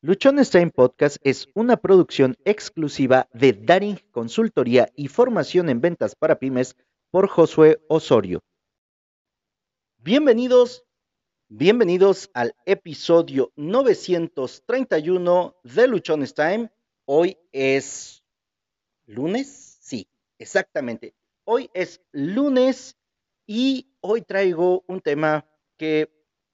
Luchones Time Podcast es una producción exclusiva de Daring Consultoría y Formación en Ventas para Pymes por Josué Osorio. Bienvenidos, bienvenidos al episodio 931 de Luchones Time. Hoy es lunes, sí, exactamente. Hoy es lunes y hoy traigo un tema que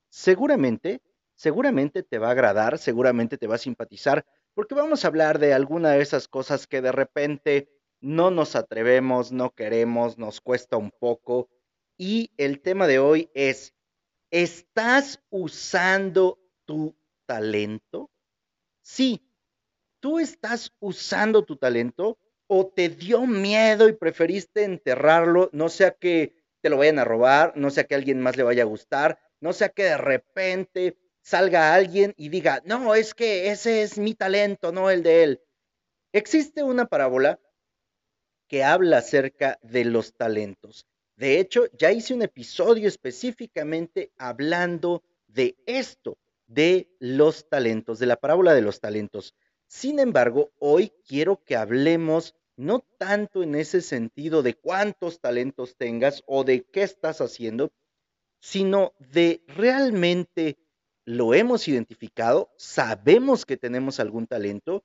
seguramente seguramente te va a agradar, seguramente te va a simpatizar, porque vamos a hablar de alguna de esas cosas que de repente no nos atrevemos, no queremos, nos cuesta un poco. Y el tema de hoy es, ¿estás usando tu talento? Sí, ¿tú estás usando tu talento o te dio miedo y preferiste enterrarlo, no sea que te lo vayan a robar, no sea que a alguien más le vaya a gustar, no sea que de repente salga alguien y diga, no, es que ese es mi talento, no el de él. Existe una parábola que habla acerca de los talentos. De hecho, ya hice un episodio específicamente hablando de esto, de los talentos, de la parábola de los talentos. Sin embargo, hoy quiero que hablemos no tanto en ese sentido de cuántos talentos tengas o de qué estás haciendo, sino de realmente lo hemos identificado, sabemos que tenemos algún talento.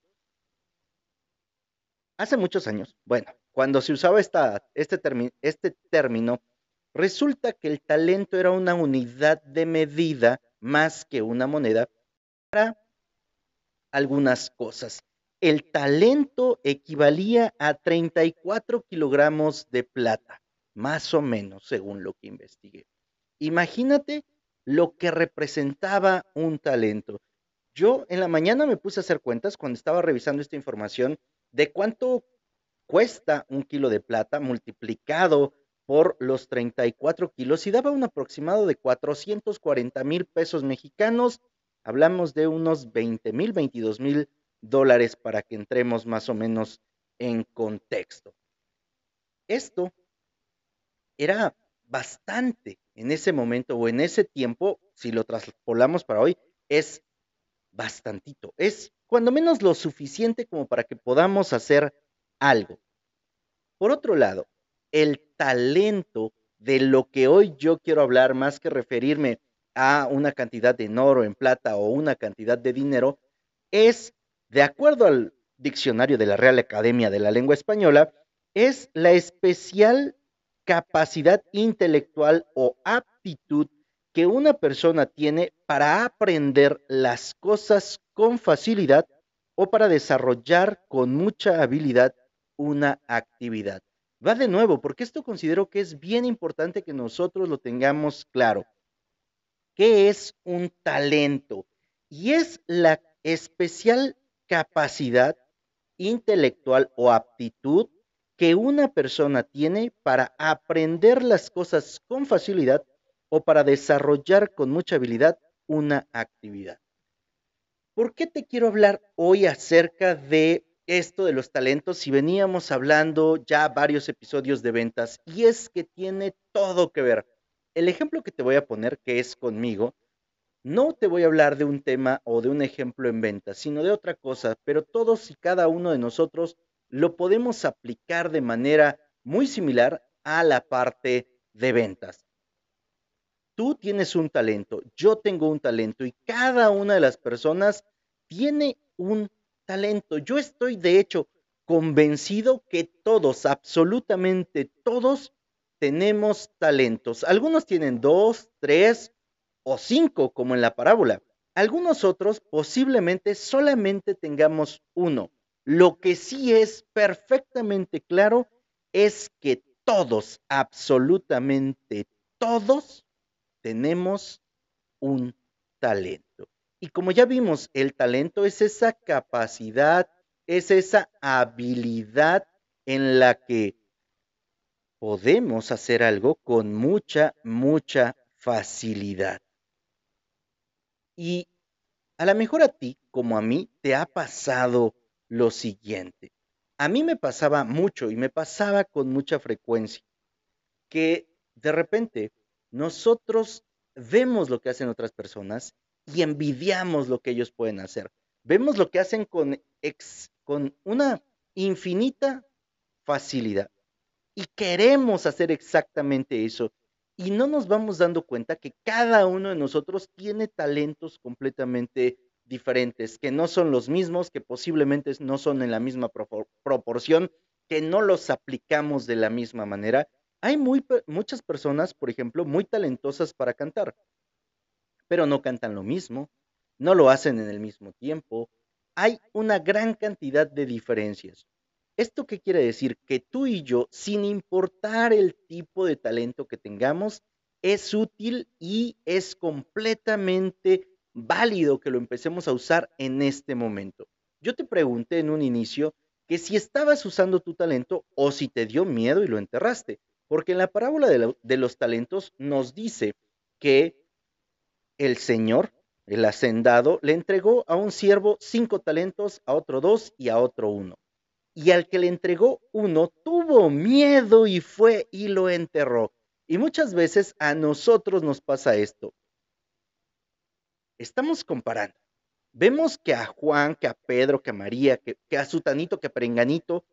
Hace muchos años, bueno, cuando se usaba esta, este, este término, resulta que el talento era una unidad de medida más que una moneda para algunas cosas. El talento equivalía a 34 kilogramos de plata, más o menos, según lo que investigué. Imagínate lo que representaba un talento. Yo en la mañana me puse a hacer cuentas cuando estaba revisando esta información de cuánto cuesta un kilo de plata multiplicado por los 34 kilos y daba un aproximado de 440 mil pesos mexicanos. Hablamos de unos 20 mil, 22 mil dólares para que entremos más o menos en contexto. Esto era bastante en ese momento o en ese tiempo, si lo traspolamos para hoy, es bastantito. Es cuando menos lo suficiente como para que podamos hacer algo. Por otro lado, el talento de lo que hoy yo quiero hablar, más que referirme a una cantidad de oro, en plata o una cantidad de dinero, es, de acuerdo al diccionario de la Real Academia de la Lengua Española, es la especial capacidad intelectual o aptitud que una persona tiene para aprender las cosas con facilidad o para desarrollar con mucha habilidad una actividad. Va de nuevo, porque esto considero que es bien importante que nosotros lo tengamos claro. ¿Qué es un talento? Y es la especial capacidad intelectual o aptitud que una persona tiene para aprender las cosas con facilidad o para desarrollar con mucha habilidad una actividad. ¿Por qué te quiero hablar hoy acerca de esto de los talentos si veníamos hablando ya varios episodios de ventas? Y es que tiene todo que ver. El ejemplo que te voy a poner, que es conmigo, no te voy a hablar de un tema o de un ejemplo en ventas, sino de otra cosa, pero todos y cada uno de nosotros lo podemos aplicar de manera muy similar a la parte de ventas. Tú tienes un talento, yo tengo un talento y cada una de las personas tiene un talento. Yo estoy de hecho convencido que todos, absolutamente todos, tenemos talentos. Algunos tienen dos, tres o cinco, como en la parábola. Algunos otros posiblemente solamente tengamos uno. Lo que sí es perfectamente claro es que todos, absolutamente todos, tenemos un talento. Y como ya vimos, el talento es esa capacidad, es esa habilidad en la que podemos hacer algo con mucha, mucha facilidad. Y a lo mejor a ti, como a mí, te ha pasado lo siguiente. A mí me pasaba mucho y me pasaba con mucha frecuencia que de repente nosotros vemos lo que hacen otras personas y envidiamos lo que ellos pueden hacer. vemos lo que hacen con, con una infinita facilidad. Y queremos hacer exactamente eso. Y no nos vamos dando cuenta que cada uno de nosotros tiene talentos completamente diferentes, que no son los mismos, que posiblemente no son en la misma proporción, que no los aplicamos de la misma manera. Hay muy, muchas personas, por ejemplo, muy talentosas para cantar, pero no cantan lo mismo, no lo hacen en el mismo tiempo. Hay una gran cantidad de diferencias. ¿Esto qué quiere decir? Que tú y yo, sin importar el tipo de talento que tengamos, es útil y es completamente válido que lo empecemos a usar en este momento. Yo te pregunté en un inicio que si estabas usando tu talento o si te dio miedo y lo enterraste, porque en la parábola de, de los talentos nos dice que el Señor, el hacendado, le entregó a un siervo cinco talentos, a otro dos y a otro uno y al que le entregó uno tuvo miedo y fue y lo enterró. Y muchas veces a nosotros nos pasa esto. Estamos comparando. Vemos que a Juan, que a Pedro, que a María, que, a Sutanito, que a Perenganito,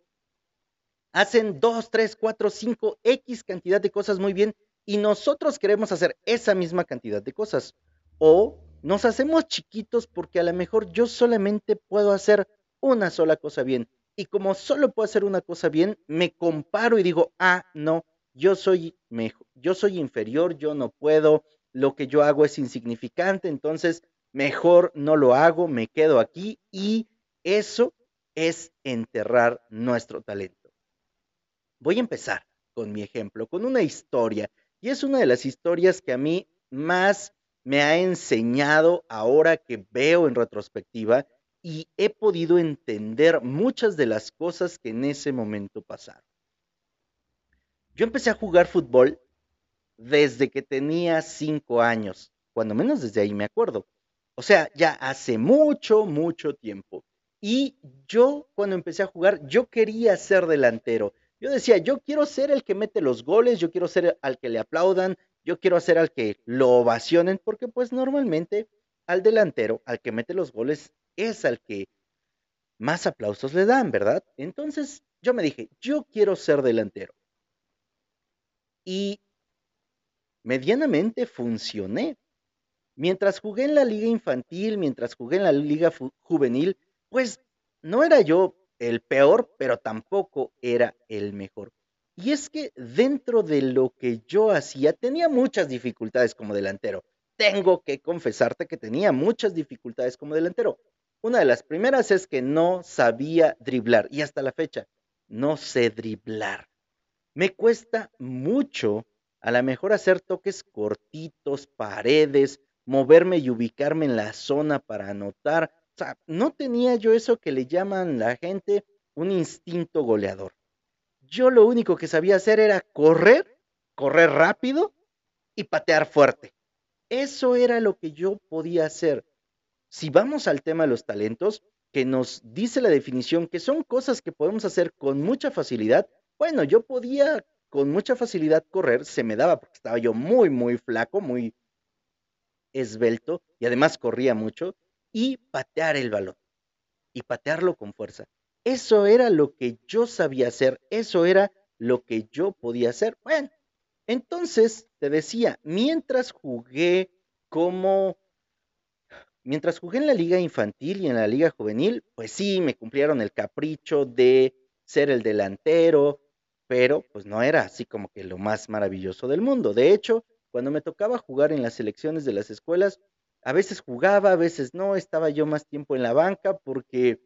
hacen dos, tres, cuatro, cinco, X cantidad de cosas muy bien y nosotros queremos hacer esa misma cantidad de cosas. O nos hacemos chiquitos porque a lo mejor yo solamente puedo hacer una sola cosa bien y como solo puedo hacer una cosa bien, me comparo y digo, ah, no, yo soy mejor, yo soy inferior, yo no puedo, lo que yo hago es insignificante, entonces mejor no lo hago, me quedo aquí y eso es enterrar nuestro talento. Voy a empezar con mi ejemplo, con una historia, y es una de las historias que a mí más me ha enseñado ahora que veo en retrospectiva y he podido entender muchas de las cosas que en ese momento pasaron. Yo empecé a jugar fútbol desde que tenía cinco años, cuando menos desde ahí me acuerdo. O sea, ya hace mucho, mucho tiempo. Y yo cuando empecé a jugar, yo quería ser delantero. Yo decía, yo quiero ser el que mete los goles, yo quiero ser al que le aplaudan, yo quiero ser al que lo ovacionen, porque pues normalmente al delantero, al que mete los goles, es al que más aplausos le dan, ¿verdad? Entonces yo me dije, yo quiero ser delantero. Y medianamente funcioné. Mientras jugué en la liga infantil, mientras jugué en la liga juvenil, pues no era yo el peor, pero tampoco era el mejor. Y es que dentro de lo que yo hacía tenía muchas dificultades como delantero. Tengo que confesarte que tenía muchas dificultades como delantero. Una de las primeras es que no sabía driblar y hasta la fecha no sé driblar. Me cuesta mucho a lo mejor hacer toques cortitos, paredes, moverme y ubicarme en la zona para anotar. O sea, no tenía yo eso que le llaman la gente un instinto goleador. Yo lo único que sabía hacer era correr, correr rápido y patear fuerte. Eso era lo que yo podía hacer. Si vamos al tema de los talentos, que nos dice la definición que son cosas que podemos hacer con mucha facilidad, bueno, yo podía con mucha facilidad correr, se me daba porque estaba yo muy, muy flaco, muy esbelto y además corría mucho, y patear el balón, y patearlo con fuerza. Eso era lo que yo sabía hacer, eso era lo que yo podía hacer. Bueno, entonces te decía, mientras jugué como Mientras jugué en la liga infantil y en la liga juvenil, pues sí, me cumplieron el capricho de ser el delantero, pero pues no era así como que lo más maravilloso del mundo. De hecho, cuando me tocaba jugar en las selecciones de las escuelas, a veces jugaba, a veces no, estaba yo más tiempo en la banca porque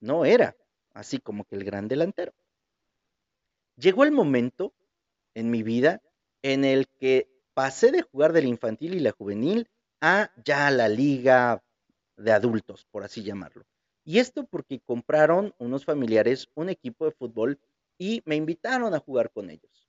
no era así como que el gran delantero. Llegó el momento en mi vida en el que pasé de jugar del infantil y la juvenil a ya la liga de adultos, por así llamarlo. Y esto porque compraron unos familiares un equipo de fútbol y me invitaron a jugar con ellos.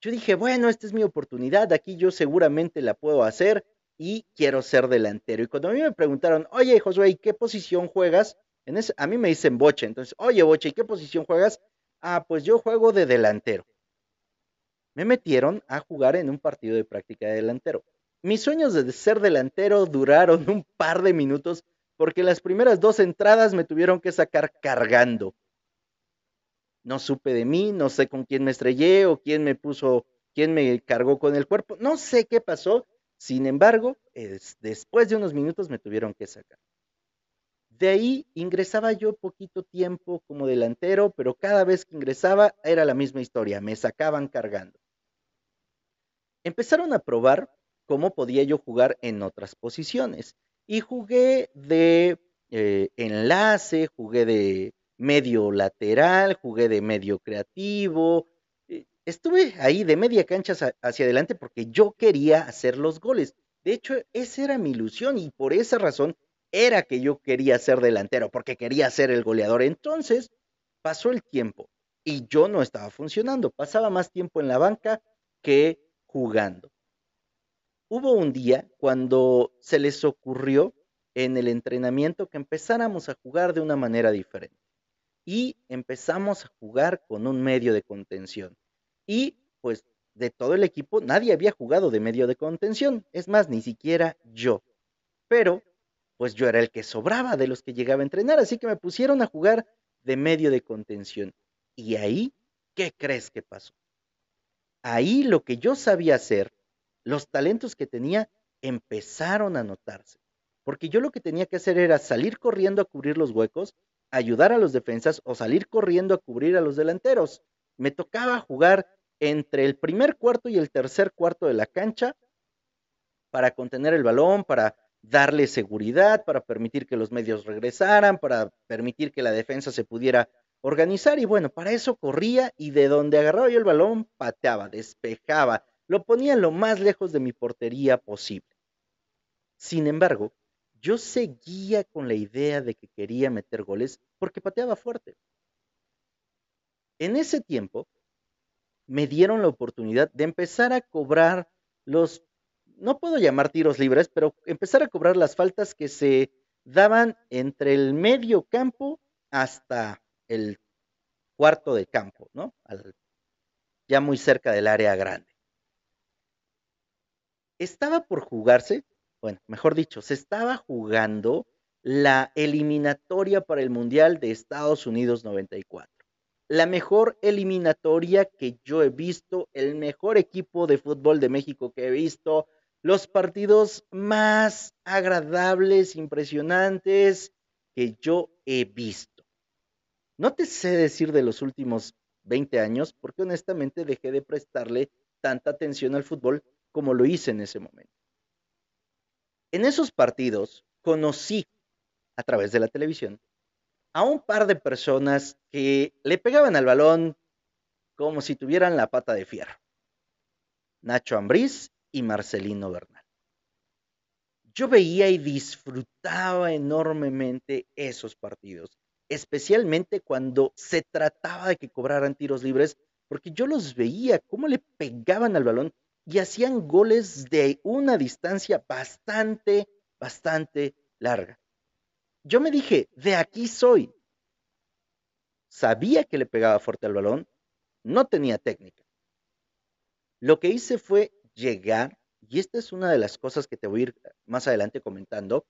Yo dije, bueno, esta es mi oportunidad, aquí yo seguramente la puedo hacer y quiero ser delantero. Y cuando a mí me preguntaron, oye, Josué, ¿y qué posición juegas? En ese, a mí me dicen boche, entonces, oye, boche, ¿y qué posición juegas? Ah, pues yo juego de delantero. Me metieron a jugar en un partido de práctica de delantero. Mis sueños de ser delantero duraron un par de minutos porque las primeras dos entradas me tuvieron que sacar cargando. No supe de mí, no sé con quién me estrellé o quién me puso, quién me cargó con el cuerpo, no sé qué pasó. Sin embargo, después de unos minutos me tuvieron que sacar. De ahí ingresaba yo poquito tiempo como delantero, pero cada vez que ingresaba era la misma historia, me sacaban cargando. Empezaron a probar cómo podía yo jugar en otras posiciones y jugué de eh, enlace, jugué de medio lateral, jugué de medio creativo. Eh, estuve ahí de media cancha hacia adelante porque yo quería hacer los goles. De hecho, esa era mi ilusión y por esa razón era que yo quería ser delantero, porque quería ser el goleador. Entonces, pasó el tiempo y yo no estaba funcionando. Pasaba más tiempo en la banca que jugando. Hubo un día cuando se les ocurrió en el entrenamiento que empezáramos a jugar de una manera diferente y empezamos a jugar con un medio de contención. Y pues de todo el equipo nadie había jugado de medio de contención, es más, ni siquiera yo. Pero pues yo era el que sobraba de los que llegaba a entrenar, así que me pusieron a jugar de medio de contención. Y ahí, ¿qué crees que pasó? Ahí lo que yo sabía hacer, los talentos que tenía, empezaron a notarse. Porque yo lo que tenía que hacer era salir corriendo a cubrir los huecos ayudar a los defensas o salir corriendo a cubrir a los delanteros. Me tocaba jugar entre el primer cuarto y el tercer cuarto de la cancha para contener el balón, para darle seguridad, para permitir que los medios regresaran, para permitir que la defensa se pudiera organizar. Y bueno, para eso corría y de donde agarraba yo el balón, pateaba, despejaba, lo ponía lo más lejos de mi portería posible. Sin embargo, yo seguía con la idea de que quería meter goles porque pateaba fuerte. En ese tiempo me dieron la oportunidad de empezar a cobrar los, no puedo llamar tiros libres, pero empezar a cobrar las faltas que se daban entre el medio campo hasta el cuarto de campo, ¿no? ya muy cerca del área grande. Estaba por jugarse bueno, mejor dicho, se estaba jugando la eliminatoria para el Mundial de Estados Unidos 94. La mejor eliminatoria que yo he visto, el mejor equipo de fútbol de México que he visto, los partidos más agradables, impresionantes que yo he visto. No te sé decir de los últimos 20 años porque honestamente dejé de prestarle tanta atención al fútbol como lo hice en ese momento. En esos partidos conocí a través de la televisión a un par de personas que le pegaban al balón como si tuvieran la pata de fierro. Nacho Ambriz y Marcelino Bernal. Yo veía y disfrutaba enormemente esos partidos, especialmente cuando se trataba de que cobraran tiros libres, porque yo los veía cómo le pegaban al balón y hacían goles de una distancia bastante, bastante larga. Yo me dije, de aquí soy. Sabía que le pegaba fuerte al balón, no tenía técnica. Lo que hice fue llegar, y esta es una de las cosas que te voy a ir más adelante comentando,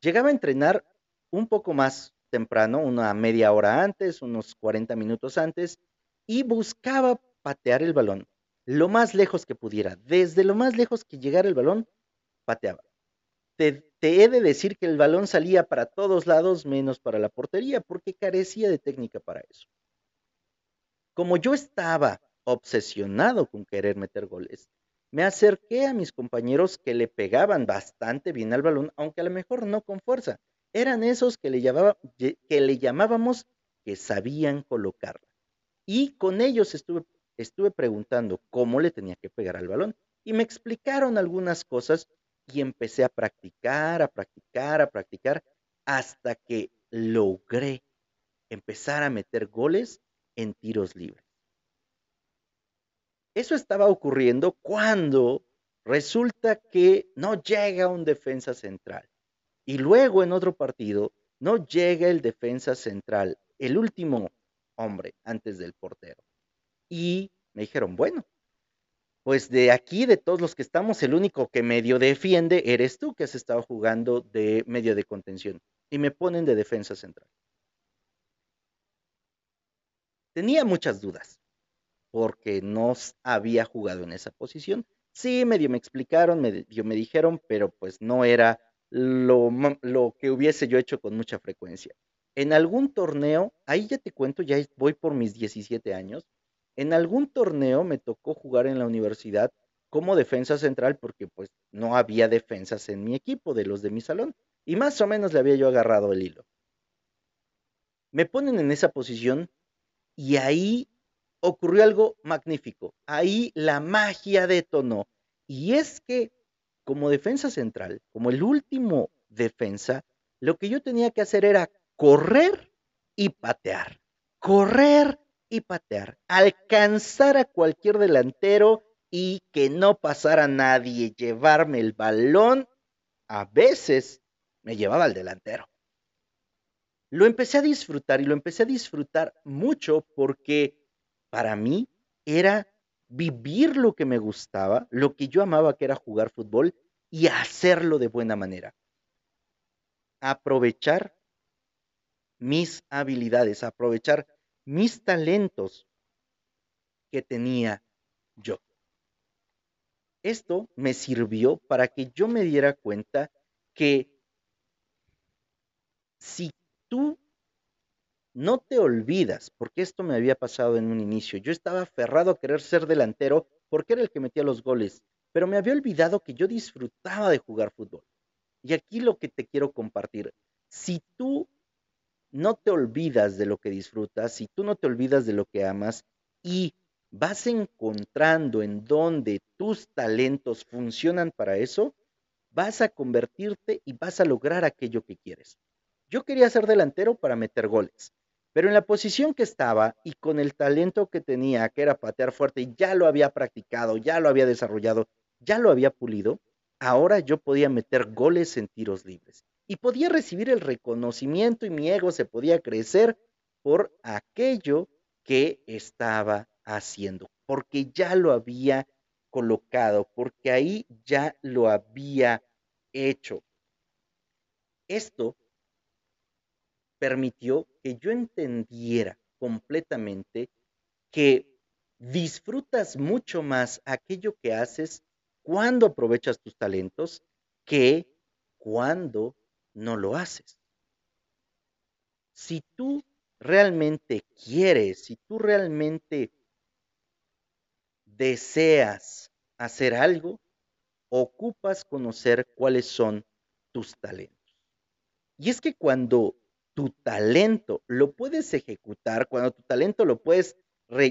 llegaba a entrenar un poco más temprano, una media hora antes, unos 40 minutos antes, y buscaba patear el balón lo más lejos que pudiera. Desde lo más lejos que llegara el balón, pateaba. Te, he de decir que el balón salía para todos lados menos para la portería porque carecía de técnica para eso. Como yo estaba obsesionado con querer meter goles, me acerqué a mis compañeros que le pegaban bastante bien al balón, aunque a lo mejor no con fuerza. Eran esos que le, que le llamábamos que sabían colocarla. Y con ellos estuve estuve preguntando cómo le tenía que pegar al balón y me explicaron algunas cosas y empecé a practicar, a practicar, a practicar hasta que logré empezar a meter goles en tiros libres. Eso estaba ocurriendo cuando resulta que no llega un defensa central. Y luego en otro partido no llega el defensa central, el último hombre antes del portero. Y me dijeron, bueno, pues de aquí, de todos los que estamos, el único que medio defiende eres tú, que has estado jugando de medio de contención. y me ponen de defensa central. Tenía muchas dudas porque no había jugado en esa posición. Sí, medio me explicaron, medio me dijeron, pero pues no era lo, lo que hubiese yo hecho con mucha frecuencia. En algún torneo, ahí ya te cuento, ya voy por mis 17 años, en algún torneo me tocó jugar en la universidad como defensa central porque pues no había defensas en mi equipo de los de mi salón y más o menos le había yo agarrado el hilo. Me ponen en esa posición y ahí ocurrió algo magnífico. Ahí la magia detonó. Y es que como defensa central, como el último defensa, lo que yo tenía que hacer era correr y patear. Correr y patear. Alcanzar a cualquier delantero y que no pasara nadie. Llevarme el balón. A veces me llevaba al delantero. Lo empecé a disfrutar y lo empecé a disfrutar mucho porque para mí era vivir lo que me gustaba, lo que yo amaba que era jugar fútbol y hacerlo de buena manera. Aprovechar mis habilidades, aprovechar mis talentos que tenía yo. Esto me sirvió para que yo me diera cuenta que si tú no te olvidas, porque esto me había pasado en un inicio. Yo estaba aferrado a querer ser delantero porque era el que metía los goles, pero me había olvidado que yo disfrutaba de jugar fútbol. Y aquí lo que te quiero compartir, si tú no te olvidas de lo que disfrutas, si tú no te olvidas de lo que amas y vas encontrando en dónde tus talentos funcionan para eso, vas a convertirte y vas a lograr aquello que quieres. Yo quería ser delantero para meter goles. Pero en la posición que estaba y con el talento que tenía, que era patear fuerte, ya lo había practicado, ya lo había desarrollado, ya lo había pulido, ahora yo podía meter goles en tiros libres. Y podía recibir el reconocimiento y mi ego se podía crecer por aquello que estaba haciendo, porque ya lo había colocado, porque ahí ya lo había hecho. Esto permitió que yo entendiera completamente que disfrutas mucho más aquello que haces cuando aprovechas tus talentos que cuando no lo haces. Si tú realmente quieres, si tú realmente deseas hacer algo, ocupas conocer cuáles son tus talentos. Y es que cuando tu talento lo puedes ejecutar, cuando tu talento lo puedes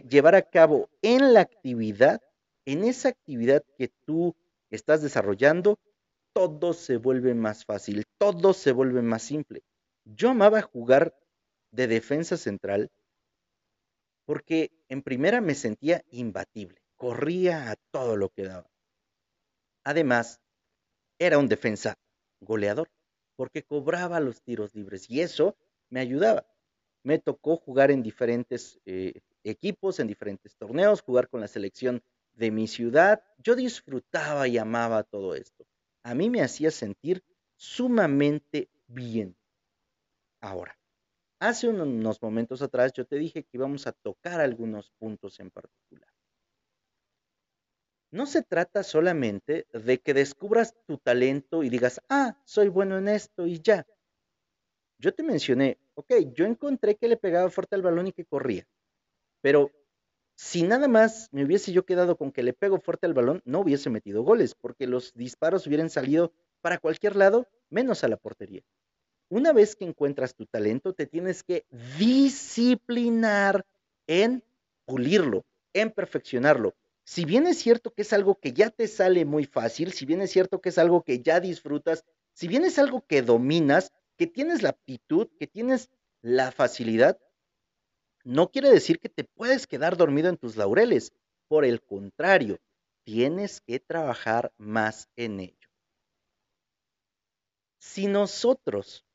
llevar a cabo en la actividad, en esa actividad que tú estás desarrollando, todo se vuelve más fácil, todo se vuelve más simple. Yo amaba jugar de defensa central porque en primera me sentía imbatible, corría a todo lo que daba. Además, era un defensa goleador porque cobraba los tiros libres y eso me ayudaba. Me tocó jugar en diferentes eh, equipos, en diferentes torneos, jugar con la selección de mi ciudad. Yo disfrutaba y amaba todo esto. A mí me hacía sentir sumamente bien. Ahora, hace unos momentos atrás yo te dije que íbamos a tocar algunos puntos en particular no se trata solamente de que descubras tu talento y digas, ah, soy bueno en esto y ya. Yo te mencioné, ok, yo encontré que le pegaba fuerte al balón y que corría, pero si nada más me hubiese yo quedado con que le pego fuerte al balón, no hubiese metido goles, porque los disparos hubieran salido para cualquier lado, menos a la portería. Una vez que encuentras tu talento, te tienes que disciplinar en pulirlo, en perfeccionarlo, si bien es cierto que es algo que ya te sale muy fácil, si bien es cierto que es algo que ya disfrutas, si bien es algo que dominas, que tienes la aptitud, que tienes la facilidad, no quiere decir que te puedes quedar dormido en tus laureles. Por el contrario, tienes que trabajar más en ello. Si nosotros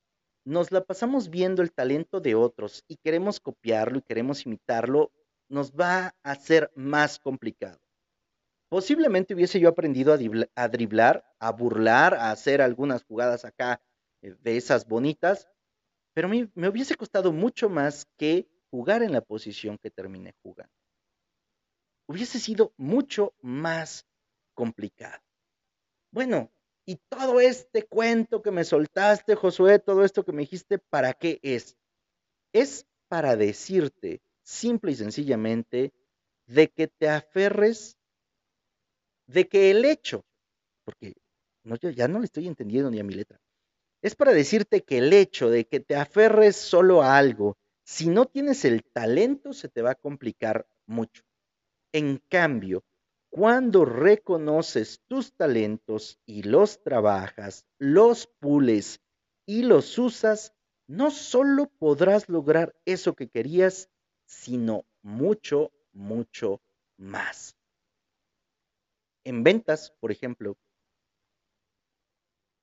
nos la pasamos viendo el talento de otros y queremos copiarlo y queremos imitarlo, nos va a ser más complicado. Posiblemente hubiese yo aprendido a, driblar, a burlar, a hacer algunas jugadas acá eh, de esas bonitas, pero mí me hubiese costado mucho más que jugar en la posición que terminé jugando. Hubiese sido mucho más complicado. Bueno, y todo este cuento que me soltaste, Josué, todo esto que me dijiste, ¿para qué es? Es para decirte, simple y sencillamente, de que te aferres, de que el hecho, porque yo ya no le estoy entendiendo ni a mi letra, es para decirte que el hecho de que te aferres solo a algo, si no tienes el talento, se te va a complicar mucho. En cambio, cuando reconoces tus talentos y los trabajas, los pules y los usas, no solo podrás lograr eso que querías, sino mucho, mucho más. En ventas, por ejemplo,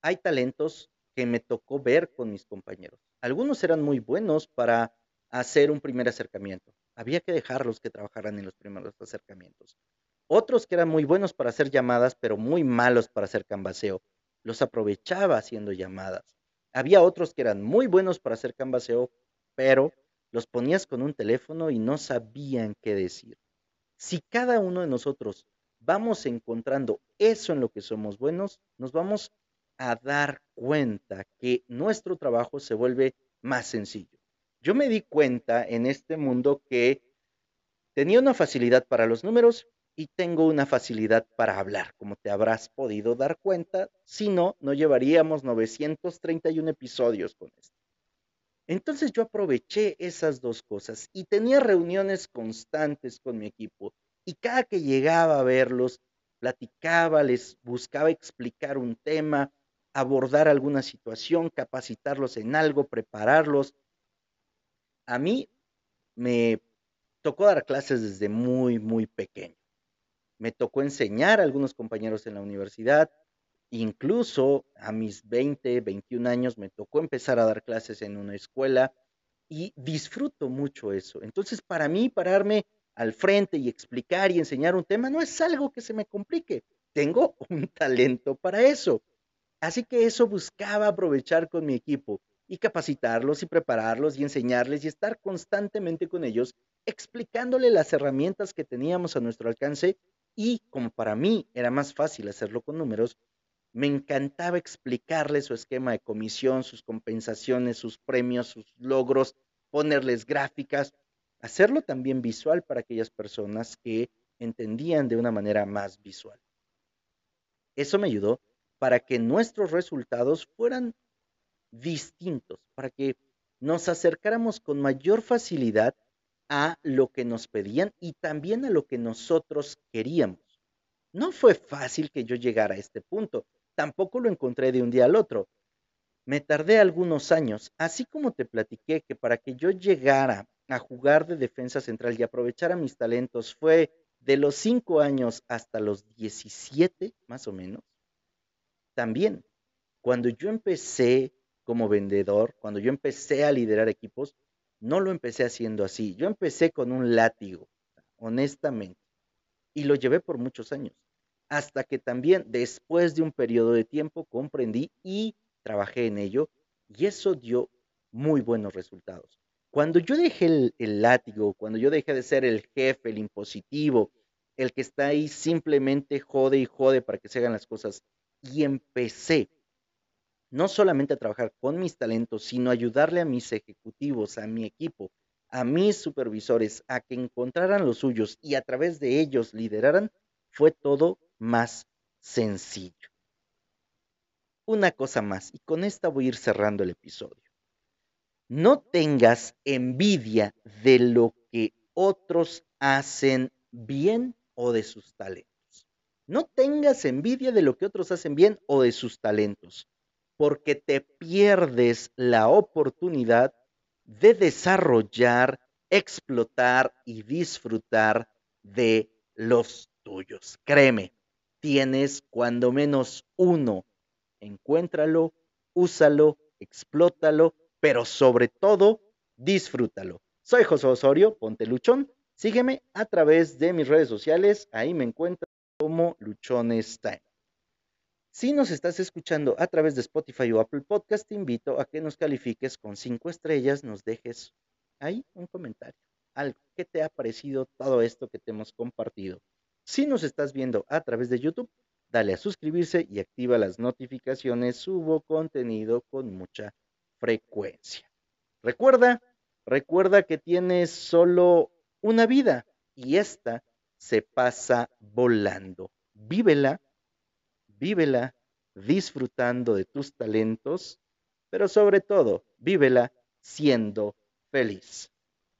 hay talentos que me tocó ver con mis compañeros. Algunos eran muy buenos para hacer un primer acercamiento. Había que dejarlos que trabajaran en los primeros acercamientos. Otros que eran muy buenos para hacer llamadas, pero muy malos para hacer canvaseo. Los aprovechaba haciendo llamadas. Había otros que eran muy buenos para hacer canvaseo, pero los ponías con un teléfono y no sabían qué decir. Si cada uno de nosotros vamos encontrando eso en lo que somos buenos, nos vamos a dar cuenta que nuestro trabajo se vuelve más sencillo. Yo me di cuenta en este mundo que tenía una facilidad para los números y tengo una facilidad para hablar, como te habrás podido dar cuenta, si no, no llevaríamos 931 episodios con esto. Entonces yo aproveché esas dos cosas y tenía reuniones constantes con mi equipo y cada que llegaba a verlos, platicaba, les buscaba explicar un tema, abordar alguna situación, capacitarlos en algo, prepararlos. A mí me tocó dar clases desde muy, muy pequeño me tocó enseñar a algunos compañeros en la universidad, incluso a mis 20, 21 años me tocó empezar a dar clases en una escuela y disfruto mucho eso. Entonces, para mí, pararme al frente y explicar y enseñar un tema no es algo que se me complique. Tengo un talento para eso. Así que eso buscaba aprovechar con mi equipo y capacitarlos y prepararlos y enseñarles y estar constantemente con ellos, explicándole las herramientas que teníamos a nuestro alcance y como para mí era más fácil hacerlo con números, me encantaba explicarles su esquema de comisión, sus compensaciones, sus premios, sus logros, ponerles gráficas, hacerlo también visual para aquellas personas que entendían de una manera más visual. Eso me ayudó para que nuestros resultados fueran distintos, para que nos acercáramos con mayor facilidad a lo que nos pedían y también a lo que nosotros queríamos. No fue fácil que yo llegara a este punto, tampoco lo encontré de un día al otro. Me tardé algunos años, así como te platiqué que para que yo llegara a jugar de defensa central y aprovechara mis talentos fue de los 5 años hasta los 17, más o menos. También, cuando yo empecé como vendedor, cuando yo empecé a liderar equipos, no lo empecé haciendo así. Yo empecé con un látigo, honestamente, y lo llevé por muchos años, hasta que también después de un periodo de tiempo comprendí y trabajé en ello, y eso dio muy buenos resultados. Cuando yo dejé el, el látigo, cuando yo dejé de ser el jefe, el impositivo, el que está ahí simplemente jode y jode para que se hagan las cosas, y empecé no solamente a trabajar con mis talentos, sino ayudarle a mis ejecutivos, a mi equipo, a mis supervisores, a que encontraran los suyos y a través de ellos lideraran, fue todo más sencillo. Una cosa más, y con esta voy a ir cerrando el episodio. No tengas envidia de lo que otros hacen bien o de sus talentos. No tengas envidia de lo que otros hacen bien o de sus talentos porque te pierdes la oportunidad de desarrollar, explotar y disfrutar de los tuyos. Créeme, tienes cuando menos uno. Encuéntralo, úsalo, explótalo, pero sobre todo, disfrútalo. Soy José Osorio, ponte luchón. Sígueme a través de mis redes sociales, ahí me encuentras como Luchones Time. Si nos estás escuchando a través de Spotify o Apple Podcast, te invito a que nos califiques con cinco estrellas, nos dejes ahí un comentario, algo. ¿Qué te ha parecido todo esto que te hemos compartido? Si nos estás viendo a través de YouTube, dale a suscribirse y activa las notificaciones. Subo contenido con mucha frecuencia. Recuerda, recuerda que tienes solo una vida y esta se pasa volando. Vívela, vívela disfrutando de tus talentos, pero sobre todo, vívela siendo feliz.